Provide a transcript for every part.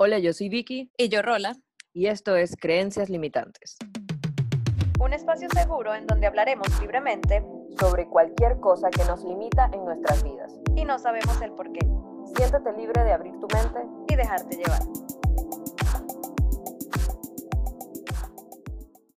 Hola, yo soy Vicky. Y yo, Rola. Y esto es Creencias Limitantes. Un espacio seguro en donde hablaremos libremente sobre cualquier cosa que nos limita en nuestras vidas. Y no sabemos el por qué. Siéntate libre de abrir tu mente y dejarte llevar.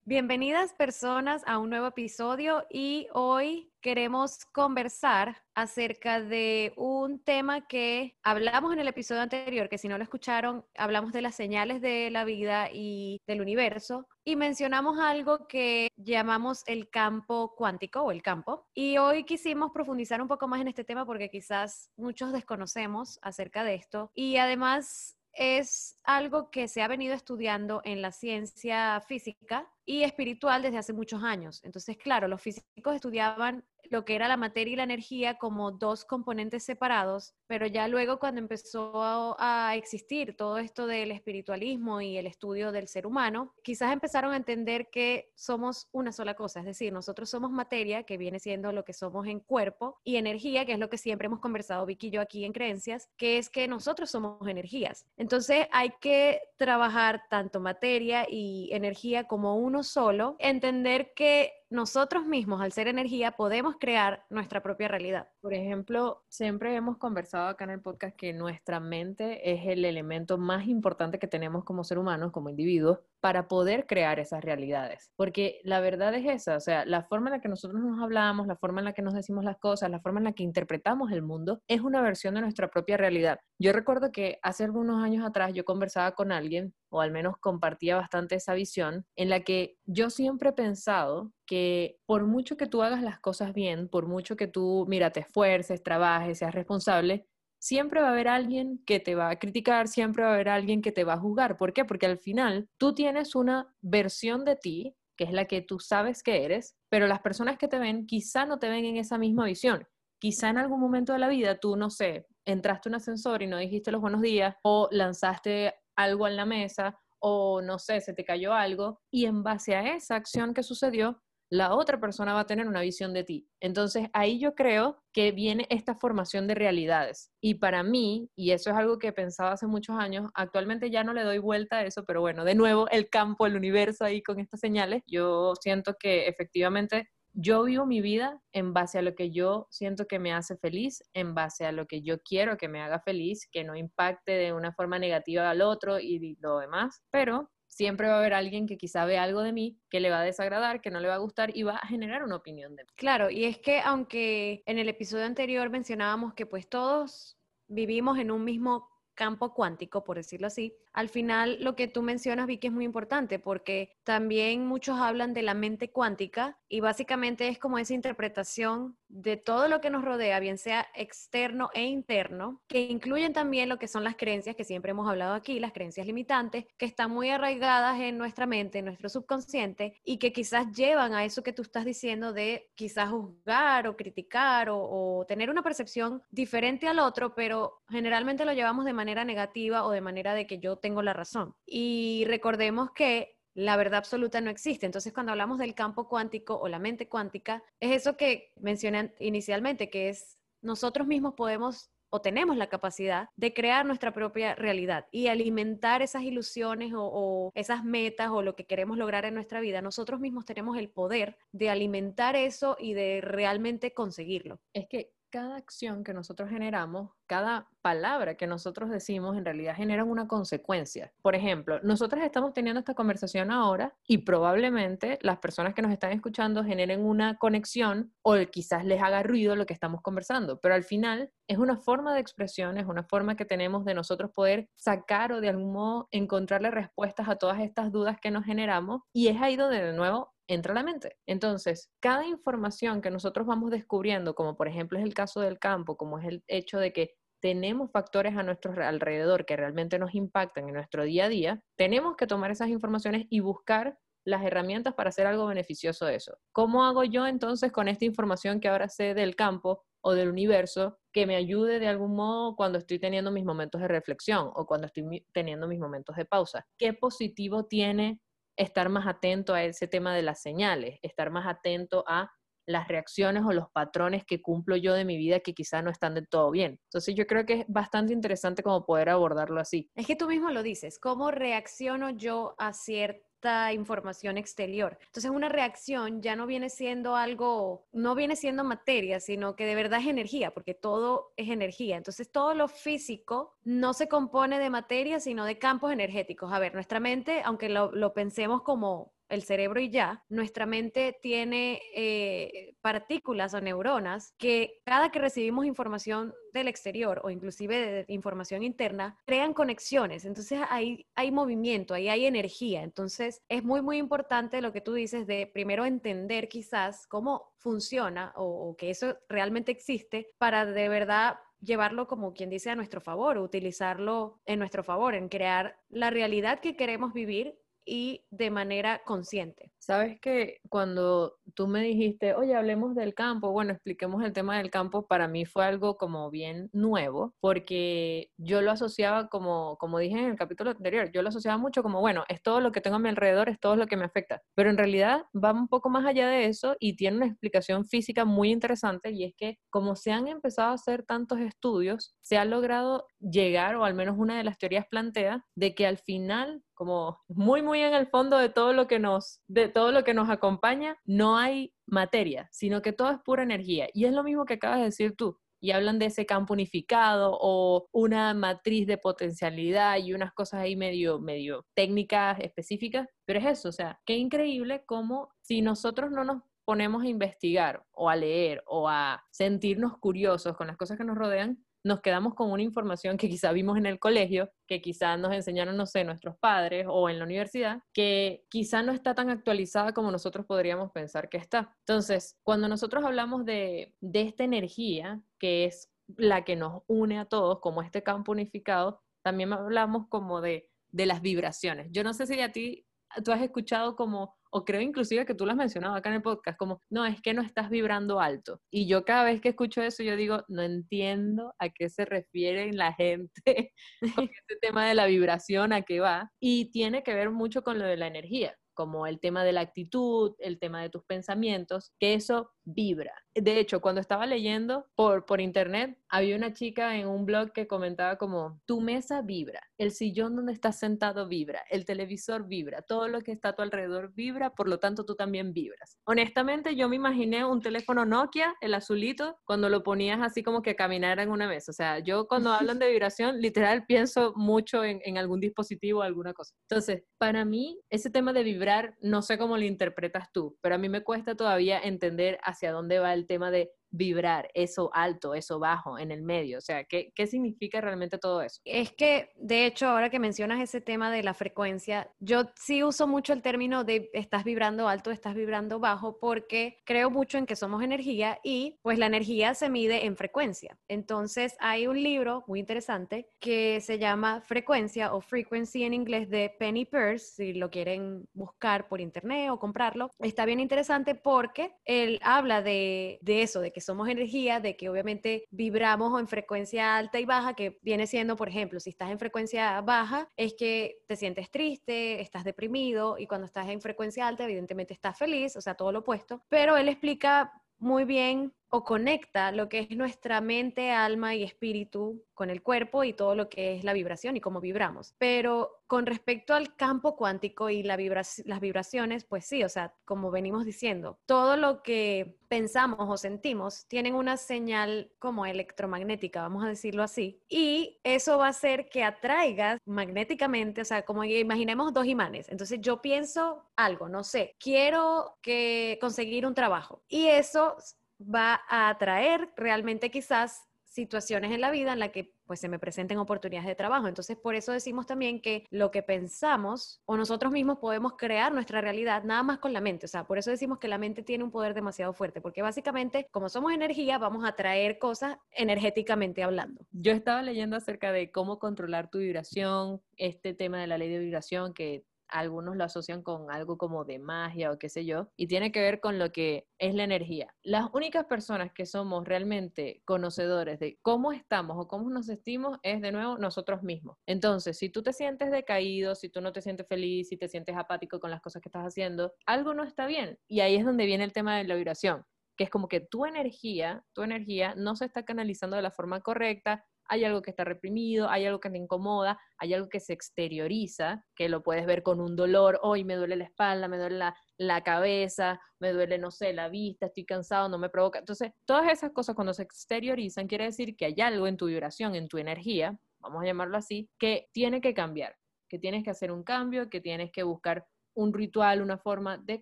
Bienvenidas personas a un nuevo episodio y hoy queremos conversar acerca de un tema que hablamos en el episodio anterior, que si no lo escucharon, hablamos de las señales de la vida y del universo y mencionamos algo que llamamos el campo cuántico o el campo. Y hoy quisimos profundizar un poco más en este tema porque quizás muchos desconocemos acerca de esto y además es algo que se ha venido estudiando en la ciencia física y espiritual desde hace muchos años. Entonces, claro, los físicos estudiaban lo que era la materia y la energía como dos componentes separados, pero ya luego cuando empezó a existir todo esto del espiritualismo y el estudio del ser humano, quizás empezaron a entender que somos una sola cosa, es decir, nosotros somos materia, que viene siendo lo que somos en cuerpo, y energía, que es lo que siempre hemos conversado Vicky y yo aquí en Creencias, que es que nosotros somos energías. Entonces hay que trabajar tanto materia y energía como uno solo, entender que nosotros mismos, al ser energía, podemos crear nuestra propia realidad. Por ejemplo, siempre hemos conversado acá en el podcast que nuestra mente es el elemento más importante que tenemos como ser humanos, como individuos, para poder crear esas realidades. Porque la verdad es esa, o sea, la forma en la que nosotros nos hablamos, la forma en la que nos decimos las cosas, la forma en la que interpretamos el mundo, es una versión de nuestra propia realidad. Yo recuerdo que hace algunos años atrás yo conversaba con alguien, o al menos compartía bastante esa visión, en la que yo siempre he pensado que por mucho que tú hagas las cosas bien, por mucho que tú, mira, te esfuerces, trabajes, seas responsable, siempre va a haber alguien que te va a criticar, siempre va a haber alguien que te va a juzgar. ¿Por qué? Porque al final tú tienes una versión de ti, que es la que tú sabes que eres, pero las personas que te ven quizá no te ven en esa misma visión. Quizá en algún momento de la vida tú, no sé, entraste a un ascensor y no dijiste los buenos días o lanzaste algo en la mesa o no sé, se te cayó algo y en base a esa acción que sucedió, la otra persona va a tener una visión de ti. Entonces ahí yo creo que viene esta formación de realidades. Y para mí, y eso es algo que he pensado hace muchos años, actualmente ya no le doy vuelta a eso, pero bueno, de nuevo el campo, el universo ahí con estas señales, yo siento que efectivamente yo vivo mi vida en base a lo que yo siento que me hace feliz, en base a lo que yo quiero que me haga feliz, que no impacte de una forma negativa al otro y lo demás, pero siempre va a haber alguien que quizá ve algo de mí que le va a desagradar, que no le va a gustar y va a generar una opinión de mí. Claro, y es que aunque en el episodio anterior mencionábamos que pues todos vivimos en un mismo campo cuántico, por decirlo así, al final lo que tú mencionas, vi que es muy importante porque también muchos hablan de la mente cuántica y básicamente es como esa interpretación de todo lo que nos rodea, bien sea externo e interno, que incluyen también lo que son las creencias que siempre hemos hablado aquí, las creencias limitantes, que están muy arraigadas en nuestra mente, en nuestro subconsciente y que quizás llevan a eso que tú estás diciendo de quizás juzgar o criticar o, o tener una percepción diferente al otro, pero generalmente lo llevamos de manera negativa o de manera de que yo tengo la razón. Y recordemos que la verdad absoluta no existe. Entonces, cuando hablamos del campo cuántico o la mente cuántica, es eso que mencioné inicialmente, que es nosotros mismos podemos o tenemos la capacidad de crear nuestra propia realidad y alimentar esas ilusiones o, esas metas o lo que queremos lograr en nuestra vida. Nosotros mismos tenemos el poder de alimentar eso y de realmente conseguirlo. Es que cada acción que nosotros generamos, cada palabra que nosotros decimos en realidad genera una consecuencia. Por ejemplo, nosotros estamos teniendo esta conversación ahora y probablemente las personas que nos están escuchando generen una conexión o quizás les haga ruido lo que estamos conversando, pero al final es una forma de expresión, es una forma que tenemos de nosotros poder sacar o de algún modo encontrarle respuestas a todas estas dudas que nos generamos y es ahí donde de nuevo entra a la mente. Entonces, cada información que nosotros vamos descubriendo, como por ejemplo es el caso del campo, como es el hecho de que tenemos factores a nuestro alrededor que realmente nos impactan en nuestro día a día, tenemos que tomar esas informaciones y buscar las herramientas para hacer algo beneficioso de eso. ¿Cómo hago yo entonces con esta información que ahora sé del campo o del universo que me ayude de algún modo cuando estoy teniendo mis momentos de reflexión o cuando estoy teniendo mis momentos de pausa? ¿Qué positivo tiene estar más atento a ese tema de las señales, estar más atento a las reacciones o los patrones que cumplo yo de mi vida que quizá no están de todo bien. Entonces yo creo que es bastante interesante como poder abordarlo así. Es que tú mismo lo dices, ¿cómo reacciono yo a cierto información exterior. Entonces una reacción ya no viene siendo algo, no viene siendo materia, sino que de verdad es energía, porque todo es energía. Entonces todo lo físico no se compone de materia, sino de campos energéticos. A ver, nuestra mente, aunque lo, lo pensemos como el cerebro y ya, nuestra mente tiene eh, partículas o neuronas que cada que recibimos información del exterior o inclusive de información interna, crean conexiones. Entonces ahí hay movimiento, ahí hay energía. Entonces es muy, muy importante lo que tú dices de primero entender quizás cómo funciona o, o que eso realmente existe para de verdad llevarlo como quien dice a nuestro favor, utilizarlo en nuestro favor, en crear la realidad que queremos vivir y de manera consciente. Sabes que cuando tú me dijiste, oye, hablemos del campo, bueno, expliquemos el tema del campo, para mí fue algo como bien nuevo, porque yo lo asociaba como, como dije en el capítulo anterior, yo lo asociaba mucho como, bueno, es todo lo que tengo a mi alrededor, es todo lo que me afecta, pero en realidad va un poco más allá de eso y tiene una explicación física muy interesante y es que como se han empezado a hacer tantos estudios, se ha logrado llegar, o al menos una de las teorías plantea, de que al final como muy, muy en el fondo de todo lo que nos, de todo lo que nos acompaña, no hay materia, sino que todo es pura energía. Y es lo mismo que acabas de decir tú. Y hablan de ese campo unificado o una matriz de potencialidad y unas cosas ahí medio, medio técnicas específicas. Pero es eso, o sea, qué increíble como si nosotros no nos ponemos a investigar o a leer o a sentirnos curiosos con las cosas que nos rodean, nos quedamos con una información que quizá vimos en el colegio, que quizá nos enseñaron, no sé, nuestros padres o en la universidad, que quizá no está tan actualizada como nosotros podríamos pensar que está. Entonces, cuando nosotros hablamos de, de esta energía, que es la que nos une a todos, como este campo unificado, también hablamos como de, de las vibraciones. Yo no sé si a ti tú has escuchado como o creo inclusive que tú lo has mencionado acá en el podcast, como, no, es que no estás vibrando alto. Y yo cada vez que escucho eso, yo digo, no entiendo a qué se refiere la gente con este tema de la vibración, a qué va. Y tiene que ver mucho con lo de la energía como el tema de la actitud, el tema de tus pensamientos, que eso vibra. De hecho, cuando estaba leyendo por, por internet, había una chica en un blog que comentaba como, tu mesa vibra, el sillón donde estás sentado vibra, el televisor vibra, todo lo que está a tu alrededor vibra, por lo tanto tú también vibras. Honestamente, yo me imaginé un teléfono Nokia, el azulito, cuando lo ponías así como que caminara en una mesa. O sea, yo cuando hablan de vibración, literal pienso mucho en, en algún dispositivo o alguna cosa. Entonces, para mí, ese tema de vibrar, no sé cómo lo interpretas tú, pero a mí me cuesta todavía entender hacia dónde va el tema de vibrar, eso alto, eso bajo, en el medio? O sea, ¿qué, ¿qué, significa realmente todo eso? Es que, de hecho, ahora que mencionas ese tema de la frecuencia, yo sí uso mucho el término de estás vibrando alto, estás vibrando bajo, porque creo mucho en que somos energía y pues la energía se mide en frecuencia. Entonces, hay un libro muy interesante que se llama Frecuencia o Frequency en inglés de Penny Pierce, si lo quieren buscar por internet o comprarlo. Está bien interesante porque él habla de, de eso, de que somos energía, de que obviamente vibramos en frecuencia alta y baja, que viene siendo, por ejemplo, si estás en frecuencia baja, es que te sientes triste, estás deprimido, y cuando estás en frecuencia alta, evidentemente estás feliz, o sea, todo lo opuesto. Pero él explica muy bien o conecta lo que es nuestra mente, alma y espíritu con el cuerpo y todo lo que es la vibración y cómo vibramos. Pero con respecto al campo cuántico y la las vibraciones, pues sí, o sea, como venimos diciendo, todo lo que pensamos o sentimos tienen una señal como electromagnética, vamos a decirlo así, y eso va a hacer que atraigas magnéticamente, o sea, como imaginemos dos imanes. Entonces yo pienso algo, no sé, quiero que conseguir un trabajo y eso va a atraer realmente quizás situaciones en la vida en la que pues se me presenten oportunidades de trabajo. Entonces, por eso decimos también que lo que pensamos o nosotros mismos podemos crear nuestra realidad nada más con la mente. O sea, por eso decimos que la mente tiene un poder demasiado fuerte, porque básicamente, como somos energía, vamos a atraer cosas energéticamente hablando. Yo estaba leyendo acerca de cómo controlar tu vibración, este tema de la ley de vibración que algunos lo asocian con algo como de magia o qué sé yo, y tiene que ver con lo que es la energía. Las únicas personas que somos realmente conocedores de cómo estamos o cómo nos sentimos es de nuevo nosotros mismos. Entonces, si tú te sientes decaído, si tú no te sientes feliz, si te sientes apático con las cosas que estás haciendo, algo no está bien. Y ahí es donde viene el tema de la vibración que es como que tu energía, tu energía no se está canalizando de la forma correcta, hay algo que está reprimido, hay algo que te incomoda, hay algo que se exterioriza, que lo puedes ver con un dolor, hoy me duele la espalda, me duele la, la, cabeza, me duele, no sé, la vista, estoy cansado, no me provoca. Entonces, todas esas cosas cuando se exteriorizan, quiere decir que hay algo en tu vibración, en tu energía, vamos a llamarlo así, que tiene que cambiar, que tienes que hacer un cambio, que tienes que buscar un ritual, una forma de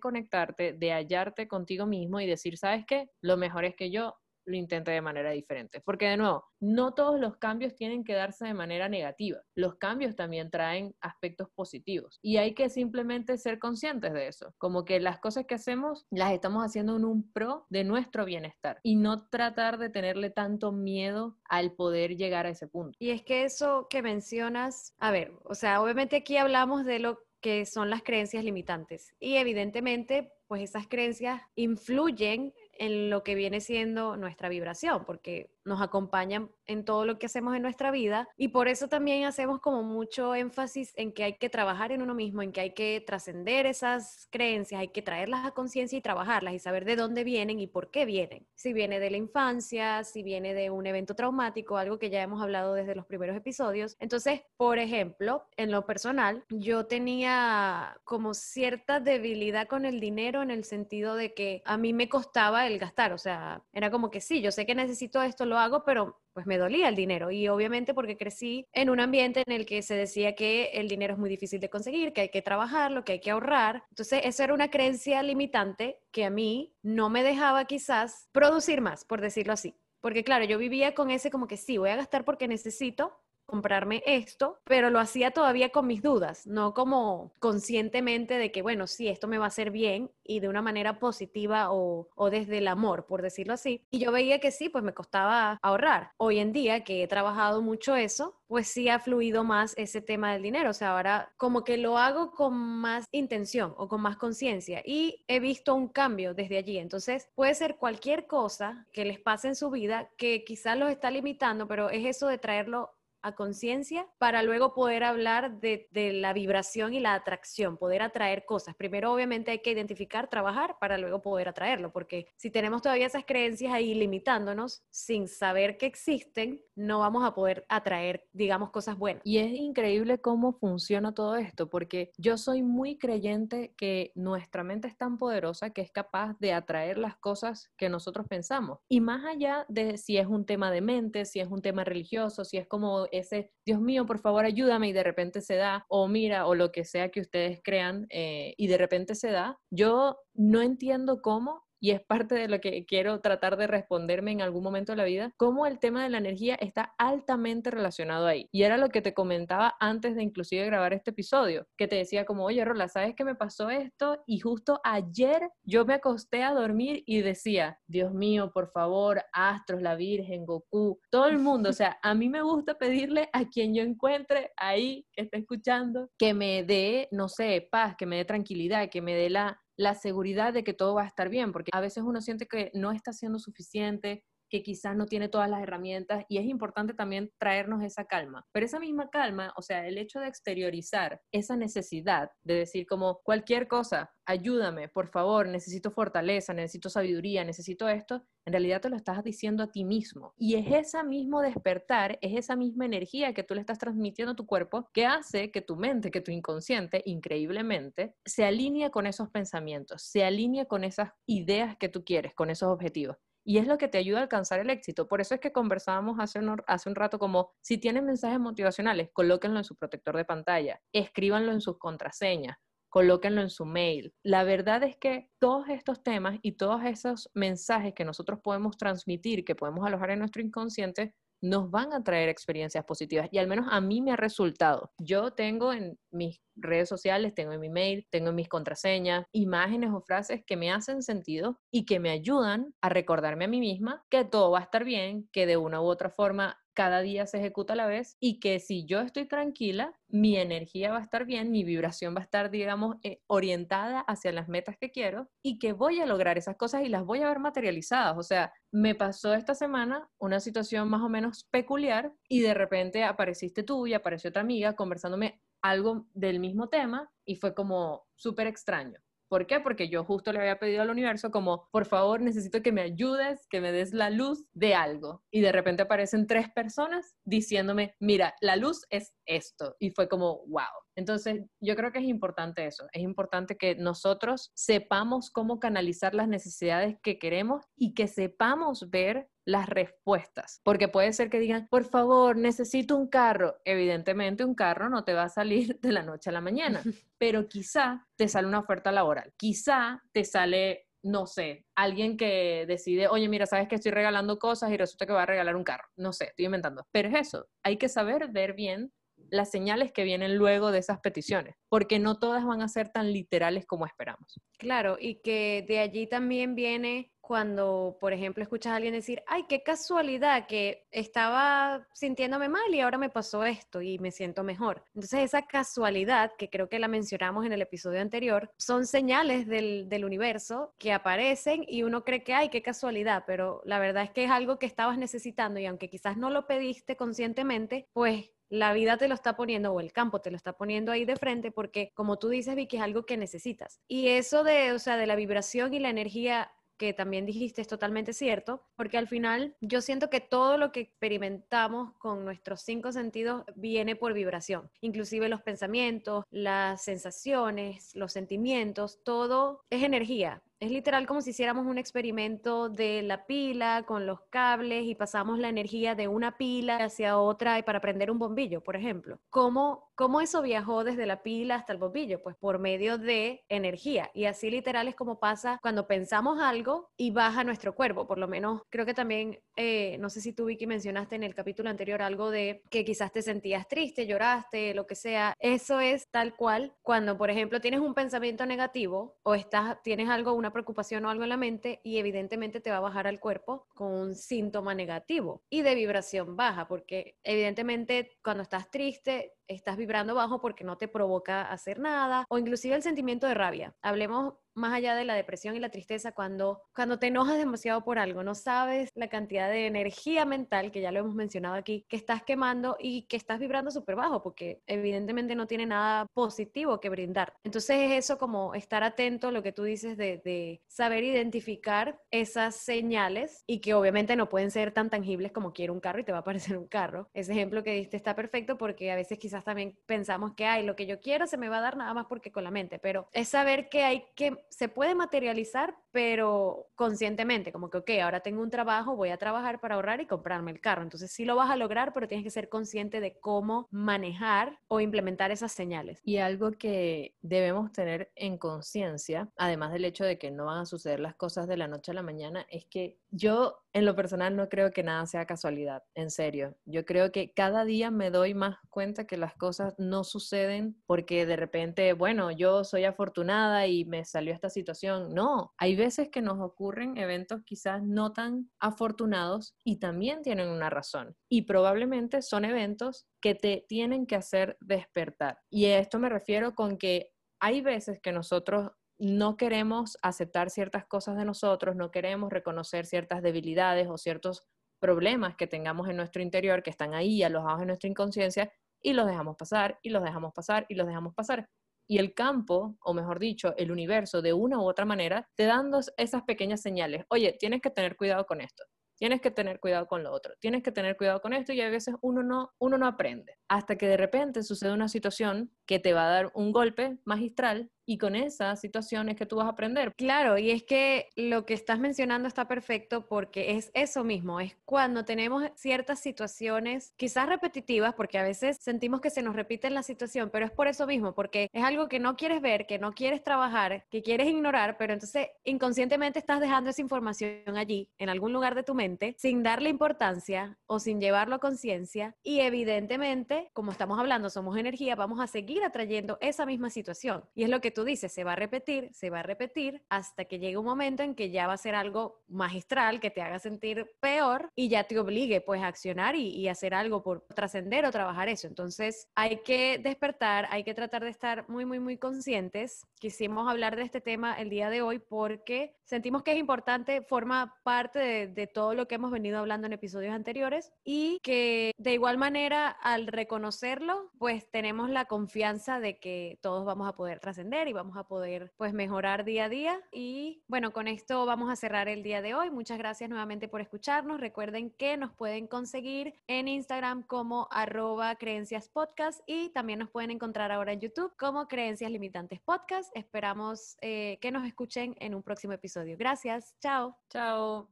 conectarte, de hallarte contigo mismo y decir, ¿sabes qué? Lo mejor es que yo lo intente de manera diferente. Porque de nuevo, no todos los cambios tienen que darse de manera negativa. Los cambios también traen aspectos positivos y hay que simplemente ser conscientes de eso. Como que las cosas que hacemos las estamos haciendo en un pro de nuestro bienestar y no tratar de tenerle tanto miedo al poder llegar a ese punto. Y es que eso que mencionas, a ver, o sea, obviamente aquí hablamos de lo que son las creencias limitantes y evidentemente pues esas creencias influyen en lo que viene siendo nuestra vibración, porque nos acompañan en todo lo que hacemos en nuestra vida y por eso también hacemos como mucho énfasis en que hay que trabajar en uno mismo, en que hay que trascender esas creencias, hay que traerlas a conciencia y trabajarlas y saber de dónde vienen y por qué vienen. Si viene de la infancia, si viene de un evento traumático, algo que ya hemos hablado desde los primeros episodios. Entonces, por ejemplo, en lo personal, yo tenía como cierta debilidad con el dinero en el sentido de que a mí me costaba el gastar, o sea, era como que sí, yo sé que necesito esto, lo hago, pero pues me dolía el dinero y obviamente porque crecí en un ambiente en el que se decía que el dinero es muy difícil de conseguir, que hay que trabajarlo, que hay que ahorrar. Entonces, eso era una creencia limitante que a mí no me dejaba quizás producir más, por decirlo así. Porque claro, yo vivía con ese como que sí, voy a gastar porque necesito, comprarme esto, pero lo hacía todavía con mis dudas, no como conscientemente de que, bueno, sí, esto me va a hacer bien y de una manera positiva o, desde el amor, por decirlo así. Y yo veía que sí, pues me costaba ahorrar. Hoy en día que he trabajado mucho eso, pues sí ha fluido más ese tema del dinero. O sea, ahora como que lo hago con más intención o con más conciencia y he visto un cambio desde allí. Entonces, puede ser cualquier cosa que les pase en su vida que quizás los está limitando, pero es eso de traerlo a conciencia para luego poder hablar de, la vibración y la atracción, poder atraer cosas. Primero, obviamente, hay que identificar, trabajar para luego poder atraerlo, porque si tenemos todavía esas creencias ahí limitándonos sin saber que existen, no vamos a poder atraer, digamos, cosas buenas. Y es increíble cómo funciona todo esto, porque yo soy muy creyente que nuestra mente es tan poderosa que es capaz de atraer las cosas que nosotros pensamos. Y más allá de si es un tema de mente, si es un tema religioso, si es como ese, Dios mío, por favor ayúdame y de repente se da, o mira, o lo que sea que ustedes crean eh, y de repente se da, yo no entiendo cómo y es parte de lo que quiero tratar de responderme en algún momento de la vida, cómo el tema de la energía está altamente relacionado ahí. Y era lo que te comentaba antes de inclusive grabar este episodio, que te decía como, oye, Rola, ¿sabes que me pasó esto? Y justo ayer yo me acosté a dormir y decía, Dios mío, por favor, Astros, la Virgen, Goku, todo el mundo, o sea, a mí me gusta pedirle a quien yo encuentre ahí que esté escuchando que me dé, no sé, paz, que me dé tranquilidad, que me dé la la seguridad de que todo va a estar bien, porque a veces uno siente que no está siendo suficiente, que quizás no tiene todas las herramientas y es importante también traernos esa calma. Pero esa misma calma, o sea, el hecho de exteriorizar esa necesidad de decir como cualquier cosa, ayúdame, por favor, necesito fortaleza, necesito sabiduría, necesito esto, en realidad te lo estás diciendo a ti mismo. Y es ese mismo despertar, es esa misma energía que tú le estás transmitiendo a tu cuerpo que hace que tu mente, que tu inconsciente, increíblemente, se alinee con esos pensamientos, se alinee con esas ideas que tú quieres, con esos objetivos y es lo que te ayuda a alcanzar el éxito. Por eso es que conversábamos hace un, un rato como si tienen mensajes motivacionales, colóquenlo en su protector de pantalla, escríbanlo en sus contraseñas, colóquenlo en su mail. La verdad es que todos estos temas y todos esos mensajes que nosotros podemos transmitir, que podemos alojar en nuestro inconsciente, nos van a traer experiencias positivas y al menos a mí me ha resultado. Yo tengo en mis redes sociales, tengo en mi mail, tengo en mis contraseñas, imágenes o frases que me hacen sentido y que me ayudan a recordarme a mí misma que todo va a estar bien, que de una u otra forma cada día se ejecuta a la vez y que si yo estoy tranquila, mi energía va a estar bien, mi vibración va a estar, digamos, eh, orientada hacia las metas que quiero y que voy a lograr esas cosas y las voy a ver materializadas. O sea, me pasó esta semana una situación más o menos peculiar y de repente apareciste tú y apareció otra amiga conversándome algo del mismo tema y fue como súper extraño ¿Por qué? Porque yo justo le había pedido al universo como, por favor, necesito que me ayudes, que me des la luz de algo. Y de repente aparecen tres personas diciéndome, mira, la luz es esto. Y fue como, wow. Entonces, yo creo que es importante eso. Es importante que nosotros sepamos cómo canalizar las necesidades que queremos y que sepamos ver las respuestas, porque puede ser que digan, por favor, necesito un carro. Evidentemente un carro no te va a salir de la noche a la mañana, pero quizá te sale una oferta laboral, quizá te sale no sé, alguien que decide, oye, mira, sabes que estoy regalando cosas y resulta que va a regalar un carro. No sé, estoy inventando. Pero es eso, hay que saber ver bien las señales que vienen luego de esas peticiones, porque no todas van a ser tan literales como esperamos. Claro, y que de allí también viene cuando, por ejemplo, escuchas a alguien decir, ay, qué casualidad que estaba sintiéndome mal y ahora me pasó esto y me siento mejor. Entonces, esa casualidad, que creo que la mencionamos en el episodio anterior, son señales del, del universo que aparecen y uno cree que, ay, qué casualidad, pero la verdad es que es algo que estabas necesitando y aunque quizás no lo pediste conscientemente, pues la vida te lo está poniendo o el campo te lo está poniendo ahí de frente porque como tú dices Vicky es algo que necesitas y eso de o sea de la vibración y la energía que también dijiste es totalmente cierto, porque al final yo siento que todo lo que experimentamos con nuestros cinco sentidos viene por vibración, inclusive los pensamientos, las sensaciones, los sentimientos, todo es energía. Es literal como si hiciéramos un experimento de la pila con los cables y pasamos la energía de una pila hacia otra y para prender un bombillo, por ejemplo. ¿Cómo, ¿Cómo eso viajó desde la pila hasta el bombillo? Pues por medio de energía. Y así literal es como pasa cuando pensamos algo y baja nuestro cuerpo. Por lo menos creo que también, eh, no sé si tú Vicky mencionaste en el capítulo anterior algo de que quizás te sentías triste, lloraste, lo que sea. Eso es tal cual cuando, por ejemplo, tienes un pensamiento negativo o estás, tienes algo, una preocupación o algo en la mente y evidentemente te va a bajar al cuerpo con un síntoma negativo y de vibración baja, porque evidentemente cuando estás triste estás vibrando bajo porque no te provoca hacer nada o inclusive el sentimiento de rabia. Hablemos más allá de la depresión y la tristeza, cuando, cuando te enojas demasiado por algo, no sabes la cantidad de energía mental, que ya lo hemos mencionado aquí, que estás quemando y que estás vibrando súper bajo, porque evidentemente no tiene nada positivo que brindar. Entonces es eso como estar atento a lo que tú dices de, saber identificar esas señales y que obviamente no pueden ser tan tangibles como quiero un carro y te va a aparecer un carro. Ese ejemplo que diste está perfecto porque a veces quizás también pensamos que, hay lo que yo quiero se me va a dar nada más porque con la mente, pero es saber que hay que se puede materializar, pero conscientemente, como que, ok, ahora tengo un trabajo, voy a trabajar para ahorrar y comprarme el carro. Entonces sí lo vas a lograr, pero tienes que ser consciente de cómo manejar o implementar esas señales. Y algo que debemos tener en conciencia, además del hecho de que no van a suceder las cosas de la noche a la mañana, es que yo en lo personal no creo que nada sea casualidad, en serio. Yo creo que cada día me doy más cuenta que las cosas no suceden porque de repente, bueno, yo soy afortunada y me salió esta situación. No, hay veces que nos ocurren eventos quizás no tan afortunados y también tienen una razón. Y probablemente son eventos que te tienen que hacer despertar. Y a esto me refiero con que hay veces que nosotros no queremos aceptar ciertas cosas de nosotros, no queremos reconocer ciertas debilidades o ciertos problemas que tengamos en nuestro interior, que están ahí alojados en nuestra inconsciencia, y los dejamos pasar, y los dejamos pasar, y los dejamos pasar. Y el campo, o mejor dicho, el universo, de una u otra manera, te dando esas pequeñas señales. Oye, tienes que tener cuidado con esto tienes que tener cuidado con lo otro, tienes que tener cuidado con esto y a veces uno no, uno no aprende hasta que de repente sucede una situación que te va a dar un golpe magistral y con esa situación es que tú vas a aprender. Claro, y es que lo que estás mencionando está perfecto porque es eso mismo, es cuando tenemos ciertas situaciones quizás repetitivas, porque a veces sentimos que se nos repite la situación, pero es por eso mismo, porque es algo que no quieres ver, que no quieres trabajar, que quieres ignorar, pero entonces inconscientemente estás dejando esa información allí, en algún lugar de tu mente, sin darle importancia o sin llevarlo a conciencia y evidentemente, como estamos hablando, somos energía, vamos a seguir atrayendo esa misma situación. Y es lo que tú dices, se va a repetir, se va a repetir hasta que llegue un momento en que ya va a ser algo magistral que te haga sentir peor y ya te obligue pues a accionar y, hacer algo por trascender o trabajar eso. Entonces hay que despertar, hay que tratar de estar muy, muy, muy conscientes. Quisimos hablar de este tema el día de hoy porque sentimos que es importante, forma parte de todo lo que hemos venido hablando en episodios anteriores y que de igual manera al reconocerlo, pues tenemos la confianza de que todos vamos a poder trascender y vamos a poder pues mejorar día a día. Y bueno, con esto vamos a cerrar el día de hoy. Muchas gracias nuevamente por escucharnos. Recuerden que nos pueden conseguir en Instagram como arroba creencias podcast y también nos pueden encontrar ahora en YouTube como creencias limitantes podcast. Esperamos eh, que nos escuchen en un próximo episodio. Gracias. Chao. Chao.